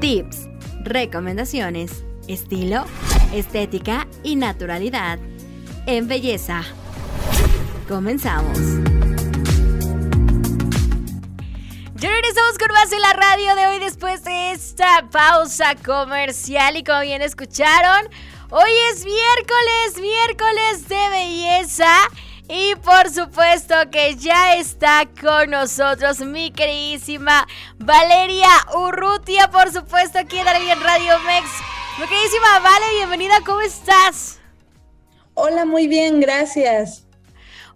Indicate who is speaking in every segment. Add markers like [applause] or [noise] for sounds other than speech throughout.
Speaker 1: Tips, recomendaciones, estilo, estética y naturalidad. En belleza. Comenzamos. Ya regresamos con más en la radio de hoy después de esta pausa comercial y como bien escucharon, hoy es miércoles, miércoles de belleza. Y por supuesto que ya está con nosotros mi queridísima Valeria Urrutia, por supuesto aquí en Radio Mex. Mi queridísima Vale, bienvenida, ¿cómo estás?
Speaker 2: Hola, muy bien, gracias.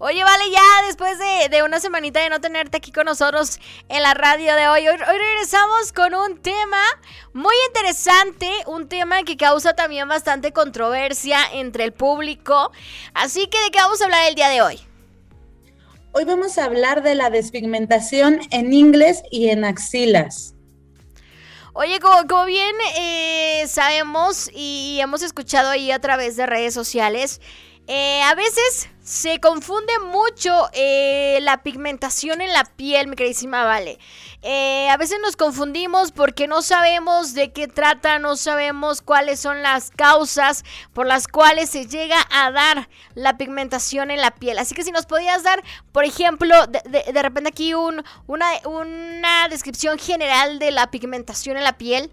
Speaker 1: Oye, vale, ya después de, una semanita de no tenerte aquí con nosotros en la radio de hoy, hoy, regresamos con un tema muy interesante, un tema que causa también bastante controversia entre el público. Así que, ¿de qué vamos a hablar el día de hoy?
Speaker 2: Hoy vamos a hablar de la despigmentación en inglés y en axilas.
Speaker 1: Oye, como, bien eh, sabemos y hemos escuchado ahí a través de redes sociales, eh, a veces se confunde mucho eh, la pigmentación en la piel, mi queridísima Vale. Eh, a veces nos confundimos porque no sabemos de qué trata, no sabemos cuáles son las causas por las cuales se llega a dar la pigmentación en la piel. Así que si nos podías dar, por ejemplo, de, repente aquí un, una, una descripción general de la pigmentación en la piel.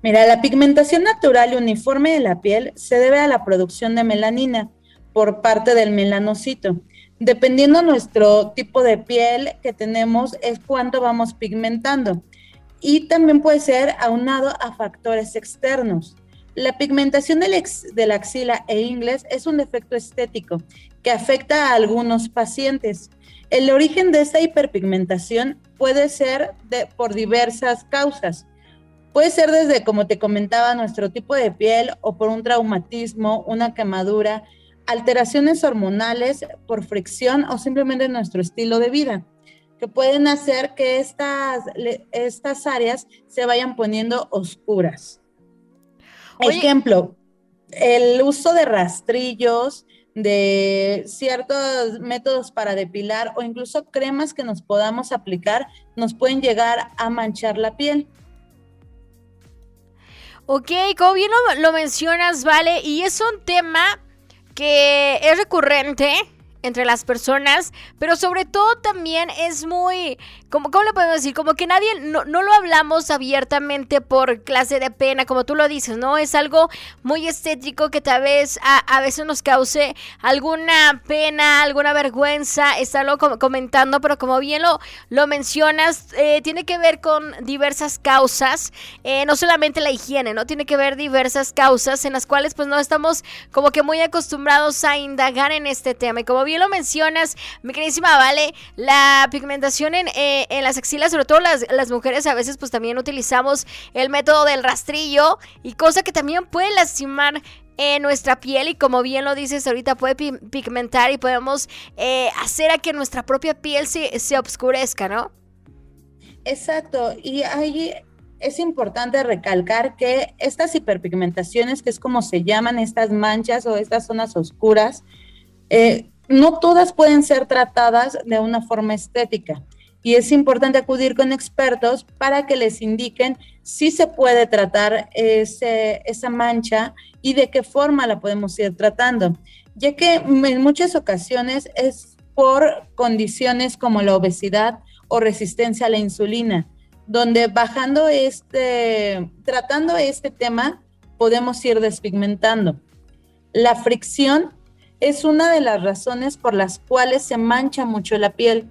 Speaker 2: Mira, la pigmentación natural y uniforme de la piel se debe a la producción de melanina por parte del melanocito. Dependiendo nuestro tipo de piel que tenemos, es cuánto vamos pigmentando. Y también puede ser aunado a factores externos. La pigmentación de la axila e inglés es un defecto estético que afecta a algunos pacientes. El origen de esta hiperpigmentación puede ser por diversas causas Puede ser desde, como te comentaba, nuestro tipo de piel o por un traumatismo, una quemadura, alteraciones hormonales por fricción o simplemente nuestro estilo de vida, que pueden hacer que estas, estas áreas se vayan poniendo oscuras. Ejemplo, el uso de rastrillos, de ciertos métodos para depilar o incluso cremas que nos podamos aplicar nos pueden llegar a manchar la piel.
Speaker 1: Ok, como bien lo, mencionas, vale, y es un tema que es recurrente entre las personas, pero sobre todo también es muy, como, ¿cómo le podemos decir? Como que nadie, no, no, lo hablamos abiertamente por clase de pena, como tú lo dices, ¿no? Es algo muy estético que tal vez a, veces nos cause alguna pena, alguna vergüenza estarlo comentando, pero como bien lo, lo mencionas, eh, tiene que ver con diversas causas, eh, no solamente la higiene, ¿no? Tiene que ver diversas causas en las cuales pues no estamos como que muy acostumbrados a indagar en este tema. Y como bien lo mencionas, mi queridísima Vale, la pigmentación en, eh, en las axilas, sobre todo las, las, mujeres a veces pues también utilizamos el método del rastrillo y cosa que también puede lastimar en nuestra piel y como bien lo dices ahorita puede pigmentar y podemos eh, hacer a que nuestra propia piel se, se oscurezca, ¿no?
Speaker 2: Exacto, y ahí es importante recalcar que estas hiperpigmentaciones, que es como se llaman estas manchas o estas zonas oscuras, eh, no todas pueden ser tratadas de una forma estética y es importante acudir con expertos para que les indiquen si se puede tratar esa mancha y de qué forma la podemos ir tratando, ya que en muchas ocasiones es por condiciones como la obesidad o resistencia a la insulina, donde bajando este, tratando este tema, podemos ir despigmentando. La fricción es una de las razones por las cuales se mancha mucho la piel.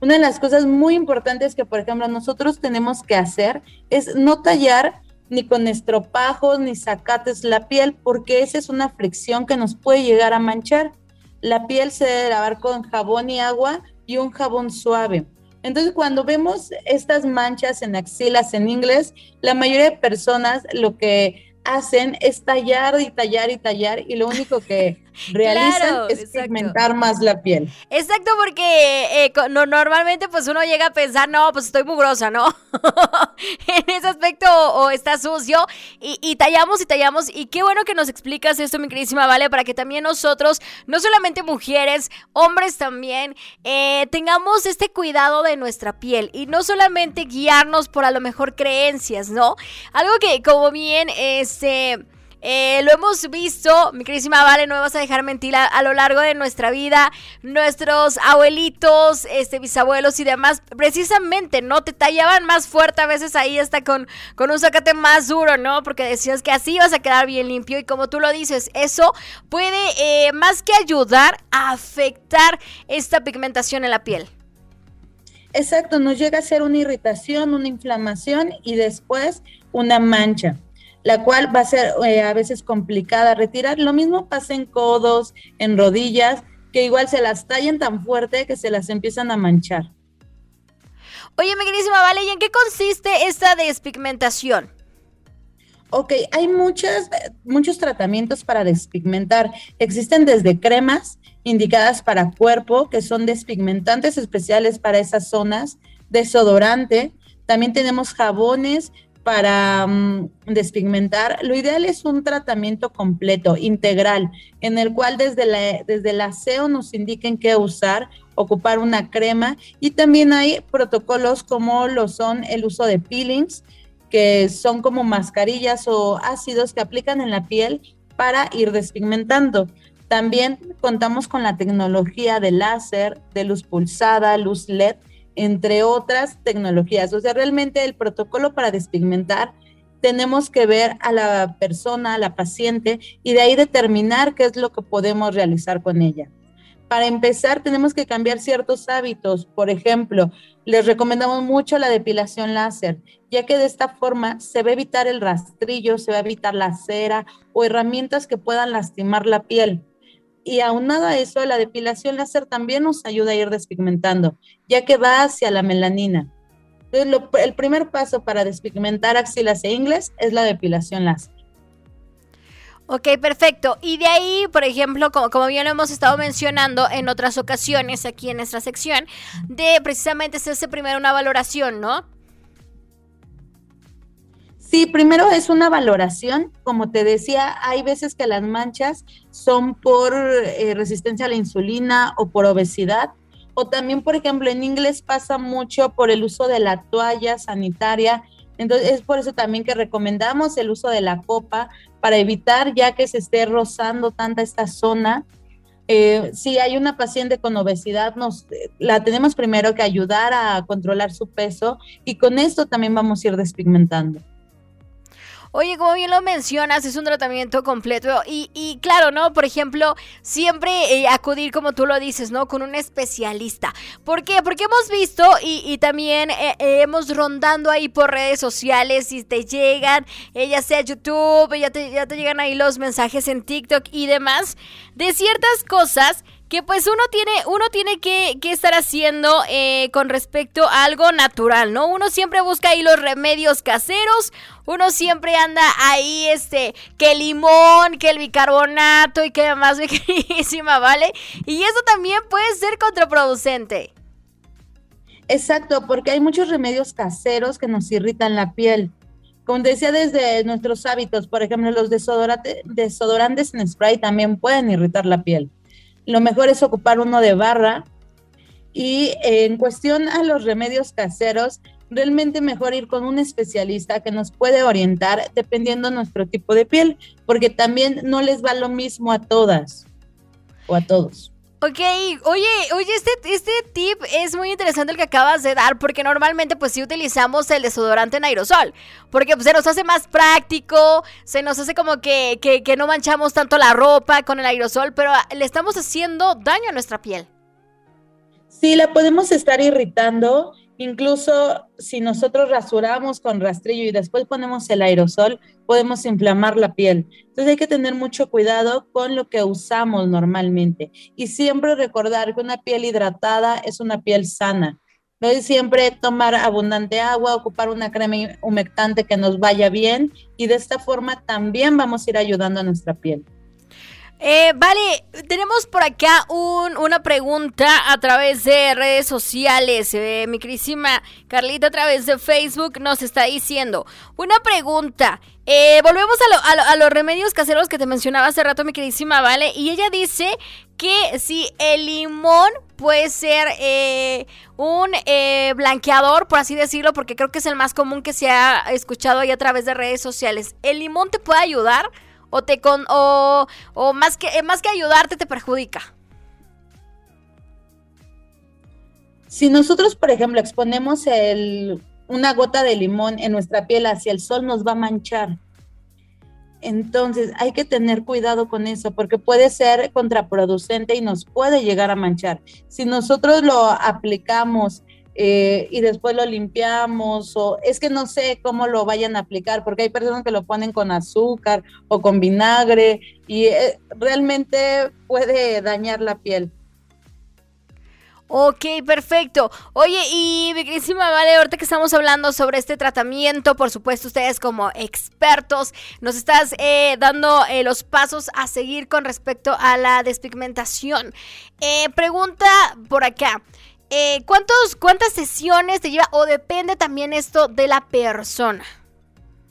Speaker 2: Una de las cosas muy importantes que, por ejemplo, nosotros tenemos que hacer es no tallar ni con estropajos ni sacates la piel, porque esa es una fricción que nos puede llegar a manchar. La piel se debe lavar con jabón y agua y un jabón suave. Entonces, cuando vemos estas manchas en axilas en inglés, la mayoría de personas lo que hacen es tallar y tallar y tallar y lo único que realizan es pigmentar más la piel.
Speaker 1: Exacto, porque eh, no, normalmente pues uno llega a pensar, no, pues estoy mugrosa, ¿no? [laughs] en ese aspecto o, está sucio y, tallamos y tallamos y qué bueno que nos explicas esto, mi queridísima Vale, para que también nosotros, no solamente mujeres, hombres también, eh, tengamos este cuidado de nuestra piel y no solamente guiarnos por a lo mejor creencias, ¿no? Algo que como bien, este... Eh, lo hemos visto, mi queridísima Vale, no me vas a dejar mentir a, lo largo de nuestra vida. Nuestros abuelitos, este, bisabuelos y demás, precisamente, ¿no? Te tallaban más fuerte a veces ahí hasta con, con un sacate más duro, ¿no? Porque decías que así ibas a quedar bien limpio y como tú lo dices, eso puede eh, más que ayudar a afectar esta pigmentación en la piel.
Speaker 2: Exacto, nos llega a ser una irritación, una inflamación y después una mancha la cual va a ser eh, a veces complicada retirar. Lo mismo pasa en codos, en rodillas, que igual se las tallan tan fuerte que se las empiezan a manchar.
Speaker 1: Oye, mi queridísima Vale, ¿y en qué consiste esta despigmentación?
Speaker 2: Ok, hay muchas, muchos tratamientos para despigmentar. Existen desde cremas indicadas para cuerpo, que son despigmentantes especiales para esas zonas, desodorante. También tenemos jabones para mm, despigmentar, lo ideal es un tratamiento completo, integral, en el cual desde, la, desde el aseo nos indiquen qué usar, ocupar una crema y también hay protocolos como lo son el uso de peelings, que son como mascarillas o ácidos que aplican en la piel para ir despigmentando. También contamos con la tecnología de láser, de luz pulsada, luz LED, entre otras tecnologías. O sea, realmente el protocolo para despigmentar tenemos que ver a la persona, a la paciente, y de ahí determinar qué es lo que podemos realizar con ella. Para empezar, tenemos que cambiar ciertos hábitos. Por ejemplo, les recomendamos mucho la depilación láser, ya que de esta forma se va a evitar el rastrillo, se va a evitar la cera o herramientas que puedan lastimar la piel. Y aunado a eso, la depilación láser también nos ayuda a ir despigmentando, ya que va hacia la melanina. Entonces, el primer paso para despigmentar axilas e ingles es la depilación láser.
Speaker 1: Ok, perfecto. Y de ahí, por ejemplo, como, como, bien lo hemos estado mencionando en otras ocasiones aquí en nuestra sección, de precisamente hacerse primero una valoración, ¿no?
Speaker 2: Sí, primero es una valoración. Como te decía, hay veces que las manchas son por eh, resistencia a la insulina o por obesidad. O también, por ejemplo, en inglés pasa mucho por el uso de la toalla sanitaria. Entonces, es por eso también que recomendamos el uso de la copa para evitar ya que se esté rozando tanta esta zona. Eh, si hay una paciente con obesidad, nos, la tenemos primero que ayudar a controlar su peso y con esto también vamos a ir despigmentando.
Speaker 1: Oye, como bien lo mencionas, es un tratamiento completo y, y claro, ¿no? Por ejemplo, siempre eh, acudir, como tú lo dices, ¿no? Con un especialista. ¿Por qué? Porque hemos visto y, también eh, eh, hemos rondando ahí por redes sociales y te llegan, ya sea YouTube, ya te, ya te llegan ahí los mensajes en TikTok y demás, de ciertas cosas que pues uno tiene, uno tiene que, estar haciendo eh, con respecto a algo natural, ¿no? Uno siempre busca ahí los remedios caseros, uno siempre anda ahí, este, que el limón, que el bicarbonato y que más [laughs] queridísima, ¿vale? Y eso también puede ser contraproducente.
Speaker 2: Exacto, porque hay muchos remedios caseros que nos irritan la piel. Como decía, desde nuestros hábitos, por ejemplo, los desodorantes en spray también pueden irritar la piel lo mejor es ocupar uno de barra. Y en cuestión a los remedios caseros, realmente mejor ir con un especialista que nos puede orientar dependiendo nuestro tipo de piel, porque también no les va lo mismo a todas o a todos.
Speaker 1: Ok, oye, oye, este, este tip es muy interesante el que acabas de dar, porque normalmente pues sí utilizamos el desodorante en aerosol, porque pues, se nos hace más práctico, se nos hace como que, que, que no manchamos tanto la ropa con el aerosol, pero le estamos haciendo daño a nuestra piel.
Speaker 2: Sí, la podemos estar irritando Incluso si nosotros rasuramos con rastrillo y después ponemos el aerosol, podemos inflamar la piel. Entonces hay que tener mucho cuidado con lo que usamos normalmente y siempre recordar que una piel hidratada es una piel sana. Entonces siempre tomar abundante agua, ocupar una crema humectante que nos vaya bien y de esta forma también vamos a ir ayudando a nuestra piel.
Speaker 1: Eh, vale, tenemos por acá una pregunta a través de redes sociales. Eh, mi querísima Carlita a través de Facebook nos está diciendo una pregunta. Eh, volvemos a, los remedios caseros que te mencionaba hace rato, mi queridísima Vale. Y ella dice que si el limón puede ser un blanqueador, por así decirlo, porque creo que es el más común que se ha escuchado ahí a través de redes sociales. ¿El limón te puede ayudar? O te con o, o más que más que ayudarte te perjudica.
Speaker 2: Si nosotros, por ejemplo, exponemos el, una gota de limón en nuestra piel hacia el sol, nos va a manchar. Entonces hay que tener cuidado con eso porque puede ser contraproducente y nos puede llegar a manchar. Si nosotros lo aplicamos eh, y después lo limpiamos o es que no sé cómo lo vayan a aplicar porque hay personas que lo ponen con azúcar o con vinagre y eh, realmente puede dañar la piel.
Speaker 1: Ok, perfecto. Oye, y mi Vale, ahorita que estamos hablando sobre este tratamiento, por supuesto, ustedes como expertos nos estás eh, dando los pasos a seguir con respecto a la despigmentación. pregunta por acá. Eh, ¿cuántos, ¿cuántas sesiones te lleva o depende también esto de la persona?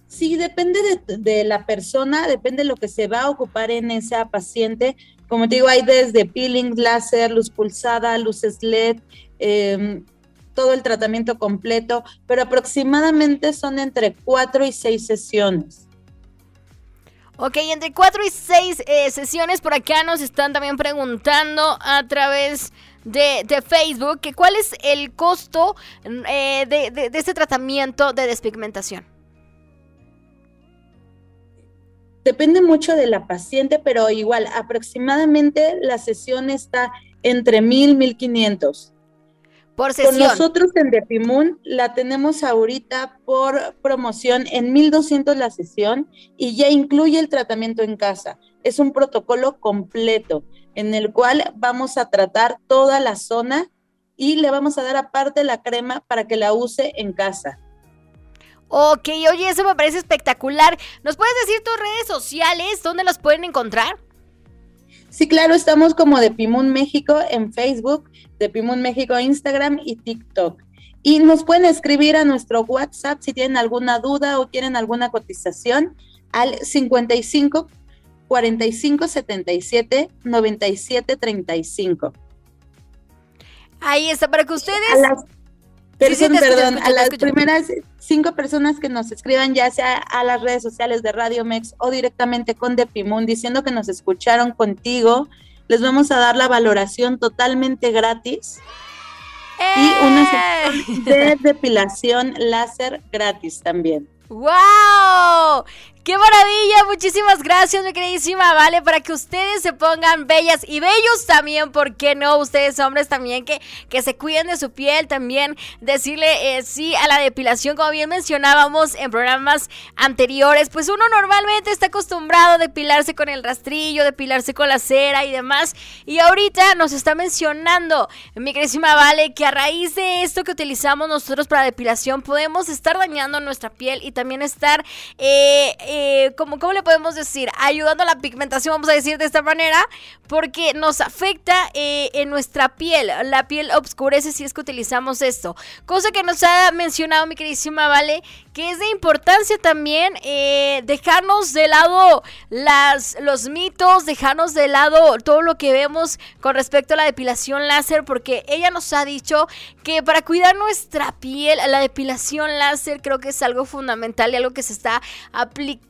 Speaker 2: Sí, depende de, la persona, depende de lo que se va a ocupar en esa paciente. Como te digo, hay desde peeling, láser, luz pulsada, luces LED, em, todo el tratamiento completo, pero aproximadamente son entre cuatro y seis sesiones.
Speaker 1: Ok, entre cuatro y seis eh, sesiones por acá nos están también preguntando a través de, Facebook, que cuál es el costo eh, de, de, este tratamiento de despigmentación.
Speaker 2: Depende mucho de la paciente, pero igual, aproximadamente la sesión está entre mil, mil quinientos.
Speaker 1: Por sesión.
Speaker 2: Con nosotros en Depimun la tenemos ahorita por promoción en 1200 la sesión y ya incluye el tratamiento en casa. Es un protocolo completo en el cual vamos a tratar toda la zona y le vamos a dar aparte la crema para que la use en casa.
Speaker 1: Ok, oye, eso me parece espectacular. ¿Nos puedes decir tus redes sociales? ¿Dónde los pueden encontrar?
Speaker 2: Sí, claro, estamos como de Pimun México en Facebook, de Pimun México Instagram y TikTok. Y nos pueden escribir a nuestro WhatsApp si tienen alguna duda o quieren alguna cotización al 55 45 77 97 35.
Speaker 1: Ahí está, para que ustedes...
Speaker 2: A las, perdón, a las primeras cinco personas que nos escriban, ya sea a las redes sociales de Radio Mex o directamente con Depimun, diciendo que nos escucharon contigo, les vamos a dar la valoración totalmente gratis. Y una sesión de depilación láser gratis también.
Speaker 1: ¡Wow! ¡Qué maravilla! Muchísimas gracias, mi queridísima Vale, para que ustedes se pongan bellas y bellos también, ¿por qué no? Ustedes hombres también que, que se cuiden de su piel, también decirle eh, sí a la depilación, como bien mencionábamos en programas anteriores, pues uno normalmente está acostumbrado a depilarse con el rastrillo, depilarse con la cera y demás, y ahorita nos está mencionando, mi queridísima Vale, que a raíz de esto que utilizamos nosotros para depilación podemos estar dañando nuestra piel y también estar... Eh, eh, ¿cómo, le podemos decir? Ayudando a la pigmentación, vamos a decir de esta manera, porque nos afecta eh, en nuestra piel. La piel oscurece si es que utilizamos esto. Cosa que nos ha mencionado mi queridísima Vale, que es de importancia también eh, dejarnos de lado las, los mitos, dejarnos de lado todo lo que vemos con respecto a la depilación láser, porque ella nos ha dicho que para cuidar nuestra piel, la depilación láser creo que es algo fundamental y algo que se está aplicando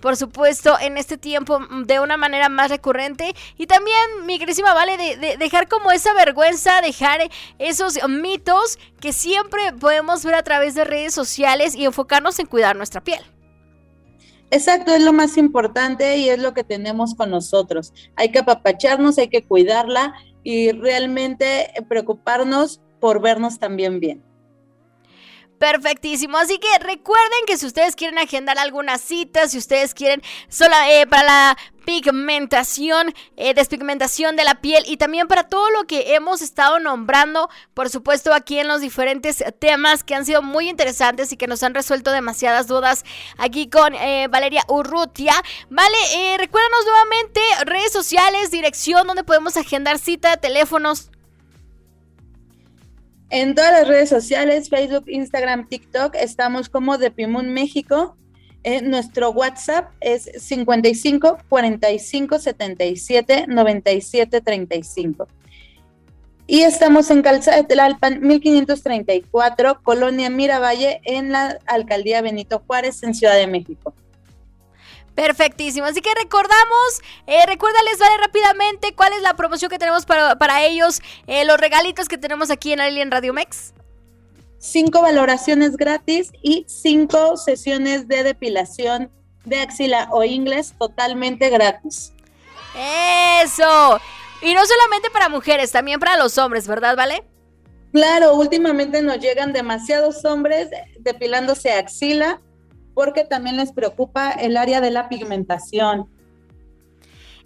Speaker 1: por supuesto, en este tiempo mm, de una manera más recurrente. Y también, mi querísima Vale, de, dejar como esa vergüenza, dejar esos mitos que siempre podemos ver a través de redes sociales y enfocarnos en cuidar nuestra piel.
Speaker 2: Exacto, es lo más importante y es lo que tenemos con nosotros. Hay que apapacharnos, hay que cuidarla y realmente preocuparnos por vernos también bien.
Speaker 1: Perfectísimo. Así que recuerden que si ustedes quieren agendar alguna cita, si ustedes quieren sola, eh, para la pigmentación, eh, despigmentación de la piel y también para todo lo que hemos estado nombrando, por supuesto, aquí en los diferentes temas que han sido muy interesantes y que nos han resuelto demasiadas dudas aquí con eh, Valeria Urrutia. Vale, eh, recuérdanos nuevamente redes sociales, dirección, donde podemos agendar cita, teléfonos.
Speaker 2: En todas las redes sociales, Facebook, Instagram, TikTok, estamos como Depimun México. Eh, nuestro WhatsApp es 55 45 77 97 35. Y estamos en Calzada de Tlalpan 1534, Colonia Miravalle, en la Alcaldía Benito Juárez, en Ciudad de México.
Speaker 1: Perfectísimo. Así que recordamos, eh, recuérdales, vale, rápidamente cuál es la promoción que tenemos para, ellos, eh, los regalitos que tenemos aquí en Alien Radio Mex.
Speaker 2: Cinco valoraciones gratis y cinco sesiones de depilación de axila o inglés totalmente gratis.
Speaker 1: Eso. Y no solamente para mujeres, también para los hombres, ¿verdad, Vale?
Speaker 2: Claro, últimamente nos llegan demasiados hombres depilándose axila porque también les preocupa el área de la pigmentación.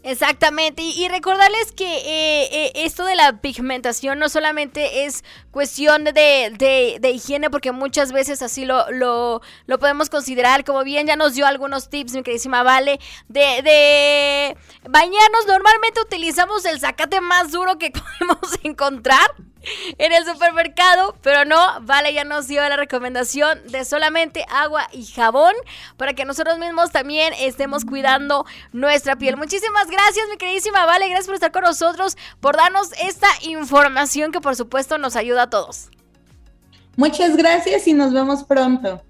Speaker 1: Exactamente, y, recordarles que eh, eh, esto de la pigmentación no solamente es cuestión de, higiene, porque muchas veces así lo, lo, podemos considerar, como bien ya nos dio algunos tips, mi queridísima Vale, de, de bañarnos, normalmente utilizamos el zacate más duro que [laughs] podemos encontrar en el supermercado, pero no, Vale ya nos dio la recomendación de solamente agua y jabón para que nosotros mismos también estemos cuidando nuestra piel. Muchísimas gracias, mi queridísima Vale, gracias por estar con nosotros, por darnos esta información que por supuesto nos ayuda a todos.
Speaker 2: Muchas gracias y nos vemos pronto.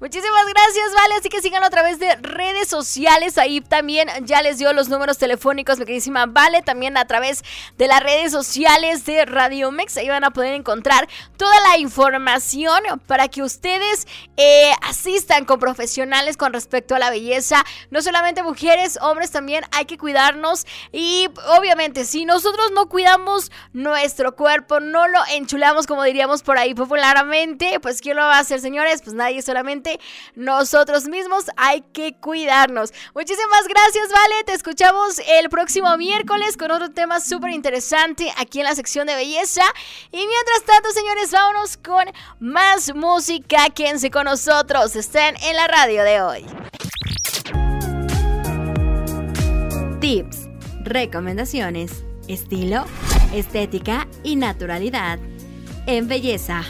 Speaker 1: Muchísimas gracias, vale. Así que sigan a través de redes sociales. Ahí también ya les dio los números telefónicos, mi queridísima Vale. También a través de las redes sociales de Radio Mex. Ahí van a poder encontrar toda la información para que ustedes eh, asistan con profesionales con respecto a la belleza. No solamente mujeres, hombres también hay que cuidarnos. Y obviamente, si nosotros no cuidamos nuestro cuerpo, no lo enchulamos, como diríamos por ahí popularmente, pues ¿quién lo va a hacer, señores? Pues nadie nosotros mismos hay que cuidarnos. Muchísimas gracias, Vale. Te escuchamos el próximo miércoles con otro tema súper interesante aquí en la sección de belleza. Y mientras tanto, señores, vámonos con más música. Quédense con nosotros. Estén en la radio de hoy.
Speaker 3: Tips, recomendaciones, estilo, estética y naturalidad en belleza.